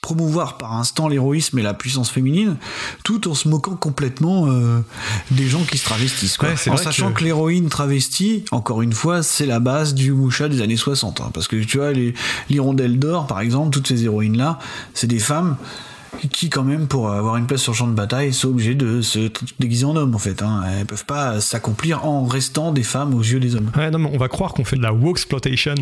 promouvoir par instant l'héroïsme et la puissance féminine, tout en se moquant complètement euh, des gens qui se travestissent. Quoi. Ouais, c'est en sachant que- que, l'héroïne travestie, encore une fois, c'est la base du wuxia des années 60. hein. parce que tu vois, l'hirondelle d'or, par exemple, toutes ces héroïnes-là, c'est des femmes qui quand même pour avoir une place sur le champ de bataille sont obligées de se déguiser en homme en fait hein. elles peuvent pas s'accomplir en restant des femmes aux yeux des hommes Ouais, non, mais on va croire qu'on fait de la woke-exploitation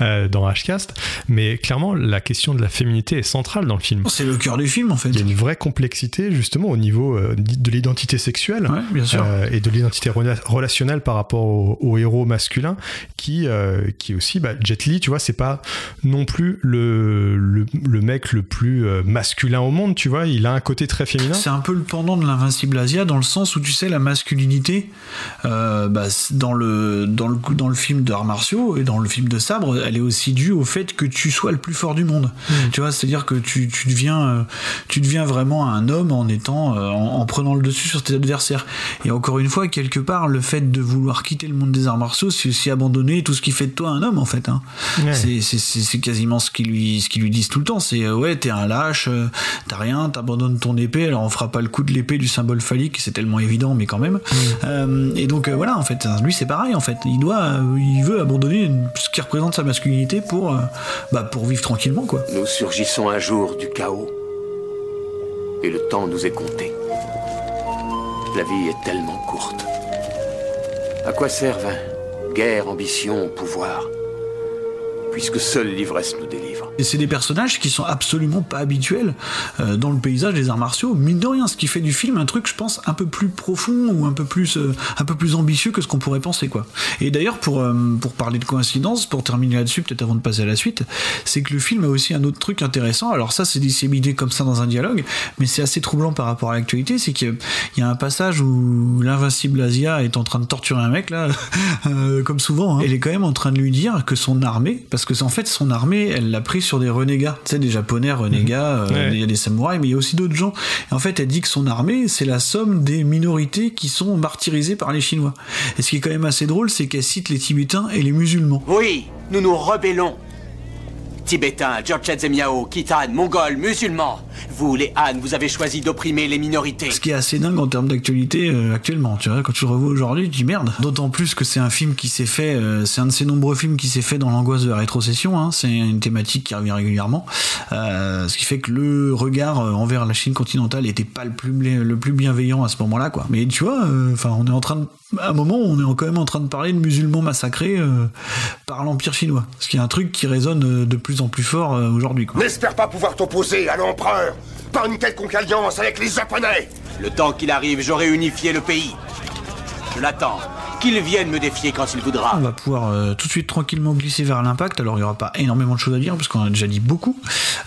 euh, dans Hcast, mais clairement, la question de la féminité est centrale dans le film. c'est le cœur du film en fait Il y a une vraie complexité justement au niveau euh, de l'identité sexuelle Ouais, bien sûr. euh, et de l'identité rela- relationnelle par rapport au, au héros masculin qui, euh, qui aussi, bah, Jet Li, tu vois, c'est pas non plus le, le, le mec le plus masculin au monde, tu vois, il a un côté très féminin. c'est un peu le pendant de l'invincible Asia dans le sens où tu sais la masculinité euh, bah, dans le dans le dans le film d'arts martiaux et dans le film de sabre elle est aussi due au fait que tu sois le plus fort du monde tu vois c'est à dire que tu, tu deviens euh, tu deviens vraiment un homme en étant euh, en, en prenant le dessus sur tes adversaires et encore une fois quelque part le fait de vouloir quitter le monde des arts martiaux c'est aussi abandonner tout ce qui fait de toi un homme en fait hein. Ouais. c'est quasiment ce qu'ils lui ce qu'ils lui disent tout le temps c'est ouais t'es un lâche t'as rien t'abandonnes ton épée alors on fera pas le coup de l'épée du symbole phallique c'est tellement évident mais quand même Euh, et donc euh, voilà en fait lui c'est pareil en fait il doit euh, il veut abandonner une- ce qui représente sa masculinité pour euh, bah, pour vivre tranquillement quoi Nous surgissons un jour du chaos. Et le temps nous est compté. La vie est tellement courte. À quoi servent hein, guerre, ambition, pouvoir? Puisque seule l'ivresse nous délivre. Et c'est des personnages qui sont absolument pas habituels euh, dans le paysage des arts martiaux. Mine de rien, ce qui fait du film un truc, je pense, un peu plus profond ou un peu plus, euh, un peu plus ambitieux que ce qu'on pourrait penser, quoi. Et d'ailleurs, pour, euh, pour parler de coïncidence, pour terminer là-dessus, peut-être avant de passer à la suite, c'est que le film a aussi un autre truc intéressant. Alors ça, c'est disséminé comme ça dans un dialogue, mais c'est assez troublant par rapport à l'actualité. C'est qu'il y a un passage où l'invincible Asia est en train de torturer un mec, là, comme souvent. hein. Elle est quand même en train de lui dire que son armée, parce que en fait, son armée, elle l'a pris sur des renégats. Tu sais, des japonais renégats, euh, il Ouais. y a des samouraïs, mais il y a aussi d'autres gens. Et en fait, elle dit que son armée, c'est la somme des minorités qui sont martyrisées par les Chinois. Et ce qui est quand même assez drôle, c'est qu'elle cite les Tibétains et les musulmans. Oui, nous nous rebellons. Tibétains, Jurchens et Miao, Khitan, Mongols, musulmans. Vous, les Han, vous avez choisi d'opprimer les minorités. Ce qui est assez dingue en termes d'actualité euh, actuellement. Tu vois, quand tu le revois aujourd'hui, tu dis merde. D'autant plus que c'est un film qui s'est fait, euh, c'est un de ces nombreux films qui s'est fait dans l'angoisse de la rétrocession. Hein. C'est une thématique qui revient régulièrement. Euh, ce qui fait que le regard envers la Chine continentale était pas le plus, le plus bienveillant à ce moment-là, quoi. Mais tu vois, enfin, on est en train à un moment, on est quand même en train de parler de musulmans massacrés par l'Empire chinois. Ce qui est un truc qui résonne de plus en plus fort euh, aujourd'hui, quoi. N'espère pas pouvoir t'opposer à l'empereur par une quelconque alliance avec les Japonais Le temps qu'il arrive, j'aurai unifié le pays. Je l'attends. Qu'il vienne me défier quand il voudra. On va pouvoir euh, tout de suite tranquillement glisser vers l'impact. Alors il n'y aura pas énormément de choses à dire parce qu'on a déjà dit beaucoup.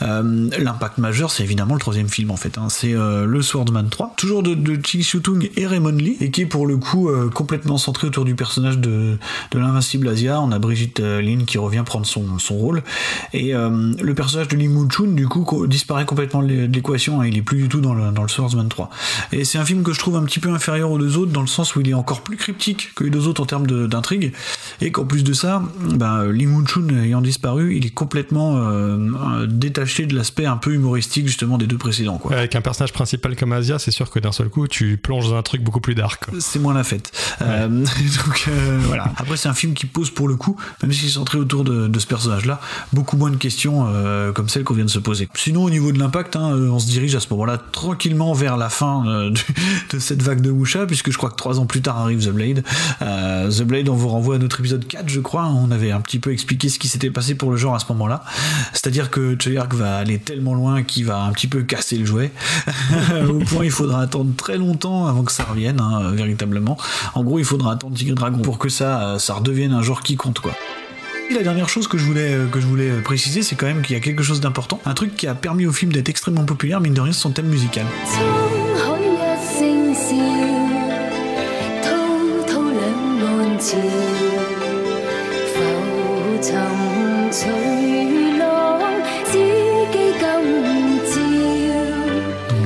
Euh, l'impact majeur, c'est évidemment le troisième film en fait. hein. C'est euh, le Swordsman 3, toujours de, de Chi Tung et Raymond Lee, et qui est pour le coup complètement centré autour du personnage de, de l'invincible Asia. On a Brigitte Lin qui revient prendre son, son rôle, et le personnage de Lee Moon Chun du coup co- disparaît complètement de l'équation. hein. Il est plus du tout dans le, dans le Swordsman 3. Et c'est un film que je trouve un petit peu inférieur aux deux autres dans le sens où il est encore plus cryptique que les deux autres en termes d'intrigue et qu'en plus de ça, Lee Moon Chun ayant disparu, il est complètement euh, euh, détaché de l'aspect un peu humoristique justement des deux précédents. Quoi. Avec un personnage principal comme Asia, c'est sûr que d'un seul coup, tu plonges dans un truc beaucoup plus dark. C'est moins la fête. Euh, donc euh, voilà. Après, c'est un film qui pose pour le coup, même s'il est centré autour de, de ce personnage-là, beaucoup moins de questions comme celles qu'on vient de se poser. Sinon, au niveau de l'impact, hein, on se dirige à ce moment-là tranquillement vers la fin du- de cette vague de Wuxia, puisque je crois que trois ans plus tard arrive The Blade. Euh, The Blade, on vous renvoie à notre épisode 4, je crois. On avait un petit peu expliqué ce qui s'était passé pour le genre à ce moment-là. C'est-à-dire que Treyarch va aller tellement loin qu'il va un petit peu casser le jouet. Au point, il faudra attendre très longtemps avant que ça revienne, hein, véritablement. En gros, il faudra attendre Tigre Dragon pour que ça, euh, ça redevienne un genre qui compte, quoi. Et la dernière chose que je voulais, euh, que je voulais préciser, c'est quand même qu'il y a quelque chose d'important. Un truc qui a permis au film d'être extrêmement populaire, mine de rien, son thème musical. 隨浪，知己今朝。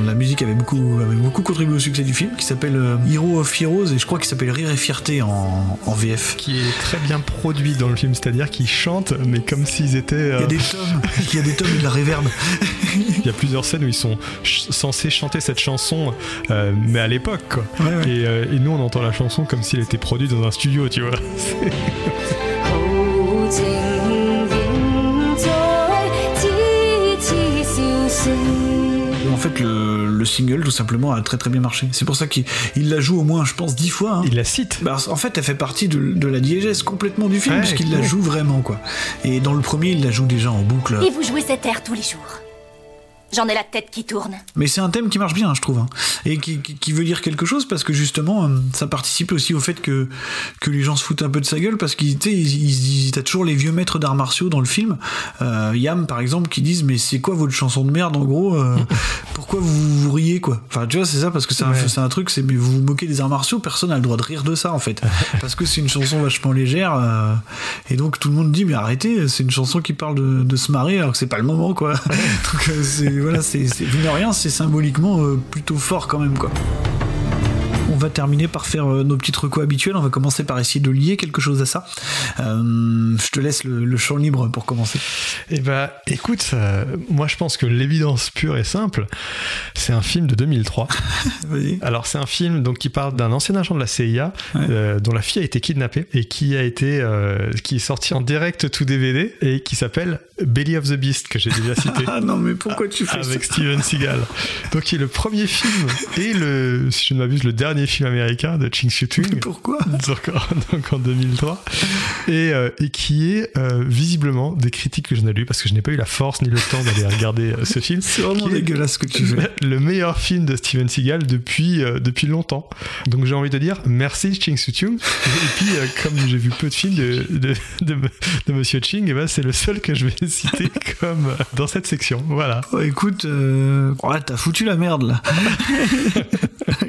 La musique avait beaucoup, avait beaucoup contribué au succès du film qui s'appelle euh, Hero of Heroes et je crois qu'il s'appelle Rire et Fierté en, VF. Qui est très bien produit dans le film, c'est-à-dire qu'ils chantent mais comme s'ils étaient. Euh, il y a des tomes, il y a des tomes et de la réverbe. il y a plusieurs scènes où ils sont censés chanter cette chanson, euh, mais à l'époque. Ouais, et, et, nous, on entend la chanson comme s'il était produit dans un studio, tu vois. single, tout simplement, a très très bien marché. C'est pour ça qu'il il la joue au moins, je pense, dix fois. hein. Il la cite. Bah, en fait, elle fait partie de, de la diégèse complètement du film, Ouais, puisqu'il la joue vraiment, quoi. Et dans le premier, il la joue déjà en boucle. Et vous jouez cet air tous les jours. J'en ai la tête qui tourne. Mais c'est un thème qui marche bien, je trouve, hein. et qui, veut dire quelque chose parce que justement, euh, ça participe aussi au fait que que les gens se foutent un peu de sa gueule parce qu'ils, tu sais, ils, t'as toujours les vieux maîtres d'arts martiaux dans le film, euh, Yam par exemple, qui disent mais c'est quoi votre chanson de merde en gros euh, Pourquoi vous, vous riez quoi? Enfin, tu vois, c'est ça parce que c'est un, Ouais. c'est un truc, c'est mais vous vous moquez des arts martiaux, personne n'a le droit de rire de ça en fait, parce que c'est une chanson vachement légère euh, et donc tout le monde dit mais arrêtez, c'est une chanson qui parle de, de se marrer alors que c'est pas le moment quoi. donc euh, c'est voilà, c'est c'est- rien, c'est symboliquement euh, plutôt fort quand même quoi. On va terminer par faire euh, nos petites recos habituelles. On va commencer par essayer de lier quelque chose à ça. Euh, je te laisse le, le champ libre pour commencer. Eh bah, écoute, euh, moi je pense que l'évidence pure et simple, c'est un film de 2003. Vas-y. Alors c'est un film donc qui parle d'un ancien agent de la CIA euh, dont la fille a été kidnappée et qui a été qui est sorti en direct tout DVD et qui s'appelle Belly of the Beast que j'ai déjà cité. Ah non, mais pourquoi tu fais avec ça Steven Seagal. Donc qui est le premier film et le si je ne m'abuse le dernier film américain de Ching Tung. Pourquoi donc, en- donc en 2003 et, euh, et qui est euh, visiblement des critiques que je n'ai lues parce que je n'ai pas eu la force ni le temps d'aller regarder euh, ce film C'est vraiment dégueulasse ce que tu fais. le meilleur film de Steven Seagal depuis, depuis longtemps. Donc j'ai envie de dire merci Ching Su Chung. Et puis, comme j'ai vu peu de films de, de, de, de Monsieur Ching, eh ben, c'est le seul que je vais citer comme dans cette section. Voilà. Oh, écoute, euh... ouais, t'as foutu la merde là.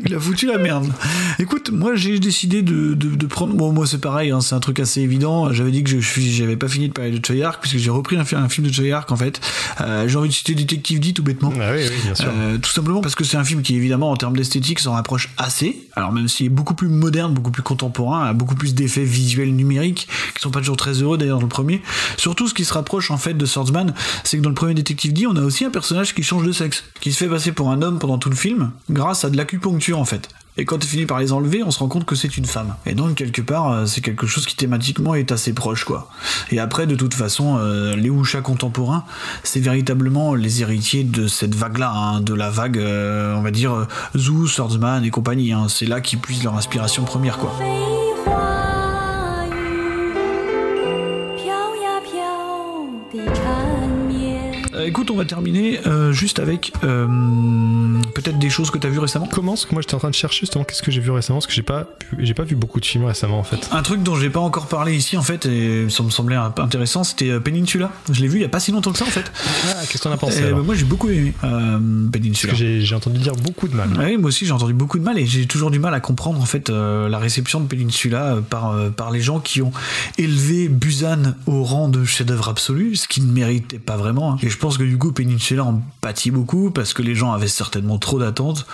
Il a foutu la merde. Écoute, moi j'ai décidé de, de, de prendre. Bon, moi c'est pareil, hein, c'est un truc assez évident. J'avais dit que je j'avais pas fini de parler de Choi Ark puisque j'ai repris un, fi- un film de Choi Ark en fait. Euh, j'ai envie de citer Détective D tout bêtement. Ah oui, oui, bien sûr. Euh, tout simplement parce que c'est un film qui évidemment en termes d'esthétique s'en rapproche assez. Alors même s'il est beaucoup plus moderne, beaucoup plus contemporain, a beaucoup plus d'effets visuels numériques qui sont pas toujours très heureux d'ailleurs dans le premier. Surtout ce qui se rapproche en fait de Swordsman, c'est que dans le premier Détective D, on a aussi un personnage qui change de sexe, qui se fait passer pour un homme pendant tout le film grâce à de l'acupuncture en fait. Et quand il finit par les enlever, on se rend compte que c'est une femme. Et donc, quelque part, euh, c'est quelque chose qui thématiquement est assez proche, quoi. Et après, de toute façon, euh, les Wuxia contemporains, c'est véritablement les héritiers de cette vague-là, hein, de la vague, euh, on va dire, Zoo, Swordsman et compagnie. hein. C'est là qu'ils puisent leur inspiration première, quoi. Écoute, on va terminer euh, juste avec euh, peut-être des choses que t'as vues récemment. Comment Parce que moi j'étais en train de chercher justement qu'est-ce que j'ai vu récemment, parce que j'ai pas, j'ai pas vu beaucoup de films récemment en fait. Un truc dont j'ai pas encore parlé ici en fait, et ça me semblait un peu intéressant, c'était euh, Peninsula. Je l'ai vu il y a pas si longtemps que ça en fait. Ah, qu'est-ce que t'en as pensé ben, Moi j'ai beaucoup aimé euh, Parce Peninsula. que j'ai, entendu dire beaucoup de mal. Oui, moi aussi j'ai entendu beaucoup de mal et j'ai toujours du mal à comprendre en fait la réception de Peninsula par, par les gens qui ont élevé Busan au rang de chef-d'œuvre absolu, ce qui ne méritait pas vraiment. hein. Et je pense que du coup Peninsula en pâtit beaucoup parce que les gens avaient certainement trop d'attentes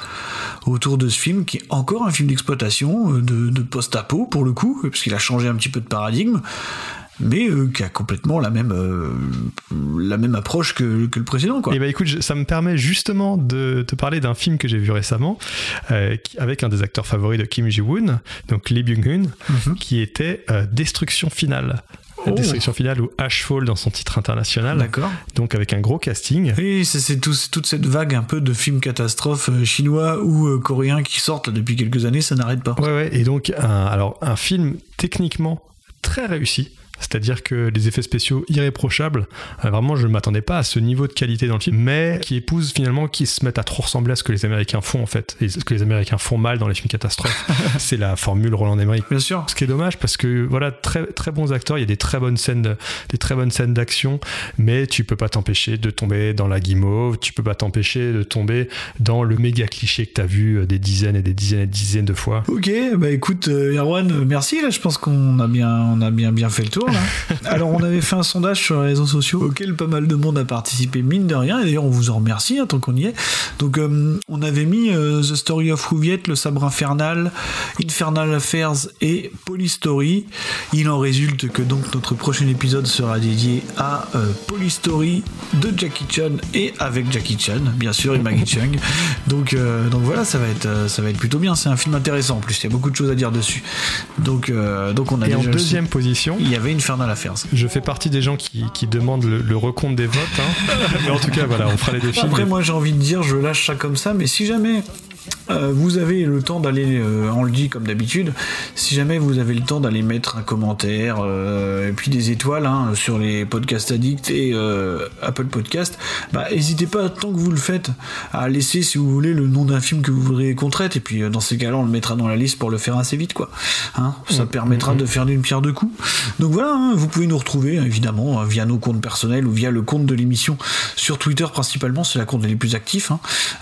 autour de ce film qui est encore un film d'exploitation, euh, de, de post-apo pour le coup, parce qu'il a changé un petit peu de paradigme. Mais euh, qui a complètement la même, euh, la même approche que, que le précédent. Quoi. Et bah écoute, je- ça me permet justement de te parler d'un film que j'ai vu récemment euh, avec un des acteurs favoris de Kim Ji-woon, donc Lee Byung-hun, Mhm. qui était Destruction Finale. Oh. Destruction Finale ou Ashfall dans son titre international. D'accord. Donc avec un gros casting. Oui, c'est c'est tout- toute cette vague un peu de films catastrophes euh, chinois ou euh, coréens qui sortent depuis quelques années, ça n'arrête pas. Ouais, ouais. Et donc, un, alors, un film techniquement très réussi. C'est-à-dire que les effets spéciaux irréprochables, euh, vraiment je ne m'attendais pas à ce niveau de qualité dans le film, mais qui épousent finalement, qui se mettent à trop ressembler à ce que les Américains font en fait, et ce que les Américains font mal dans les films catastrophes. c'est la formule Roland Emmerich. Bien sûr. Ce qui est dommage parce que voilà très très bons acteurs, il y a des très bonnes scènes, de- des très bonnes scènes d'action, mais tu peux pas t'empêcher de tomber dans la guimauve, tu peux pas t'empêcher de tomber dans le méga cliché que tu as vu euh, des dizaines et des dizaines et des dizaines de fois. Ok, bah écoute, euh, Erwan, merci. Là, je pense qu'on a bien, on a bien, bien fait le tour. Là. Alors on avait fait un sondage sur les réseaux sociaux auquel pas mal de monde a participé, mine de rien, et d'ailleurs on vous en remercie hein, tant qu'on y est. Donc euh, on avait mis euh, The Story of Rouviette, Le Sabre Infernal, Infernal Affairs et Polystory. Il en résulte que donc notre prochain épisode sera dédié à euh, Polystory de Jackie Chan et avec Jackie Chan, bien sûr, et Maggie Chung. Donc, euh, donc voilà, ça va, être, ça va être plutôt bien. C'est un film intéressant en plus, il y a beaucoup de choses à dire dessus. Donc, donc on a Et en deuxième position, il y avait Infernal Affairs. je fais partie des gens qui, qui demandent le, le recompte des votes. hein. Mais en tout cas, voilà, on fera les deux films. Après, moi j'ai envie de dire, je lâche ça comme ça, mais si jamais euh, vous avez le temps d'aller, euh, on le dit comme d'habitude, si jamais vous avez le temps d'aller mettre un commentaire euh, et puis des étoiles hein, sur les podcasts addicts et Apple Podcast, bah n'hésitez pas tant que vous le faites à laisser si vous voulez le nom d'un film que vous voudriez qu'on traite et puis dans ces cas-là on le mettra dans la liste pour le faire assez vite quoi. Hein, ça permettra de faire d'une pierre deux coups. Donc voilà, hein, vous pouvez nous retrouver évidemment via nos comptes personnels ou via le compte de l'émission sur Twitter principalement, c'est la compte les plus actifs.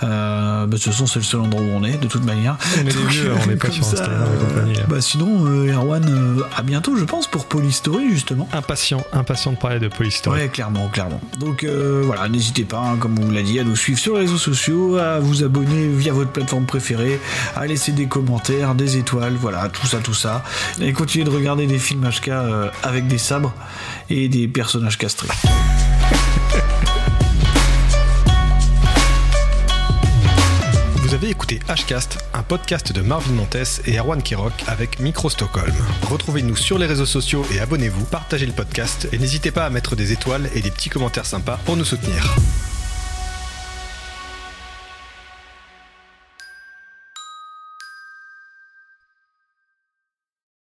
Euh, bah, façon c'est le seul endroit où on est de toute manière. On est Donc, vieux, on n'est pas sur Instagram et compagnie. Bah sinon euh, Erwan euh, à bientôt je pense pour Polystory justement. Impatient, impatient de parler de Polystory. Ouais, clairement, clairement. Donc euh, voilà, n'hésitez pas, hein, comme on vous l'a dit, à nous suivre sur les réseaux sociaux, à vous abonner via votre plateforme préférée, à laisser des commentaires, des étoiles, voilà, tout ça, tout ça. Et continuez de regarder des films HK avec des sabres et des personnages castrés. Avez écouté Hcast, un podcast de Marvin Montes et Erwan Kirok avec Micro Stockholm. Retrouvez-nous sur les réseaux sociaux et abonnez-vous, partagez le podcast et n'hésitez pas à mettre des étoiles et des petits commentaires sympas pour nous soutenir.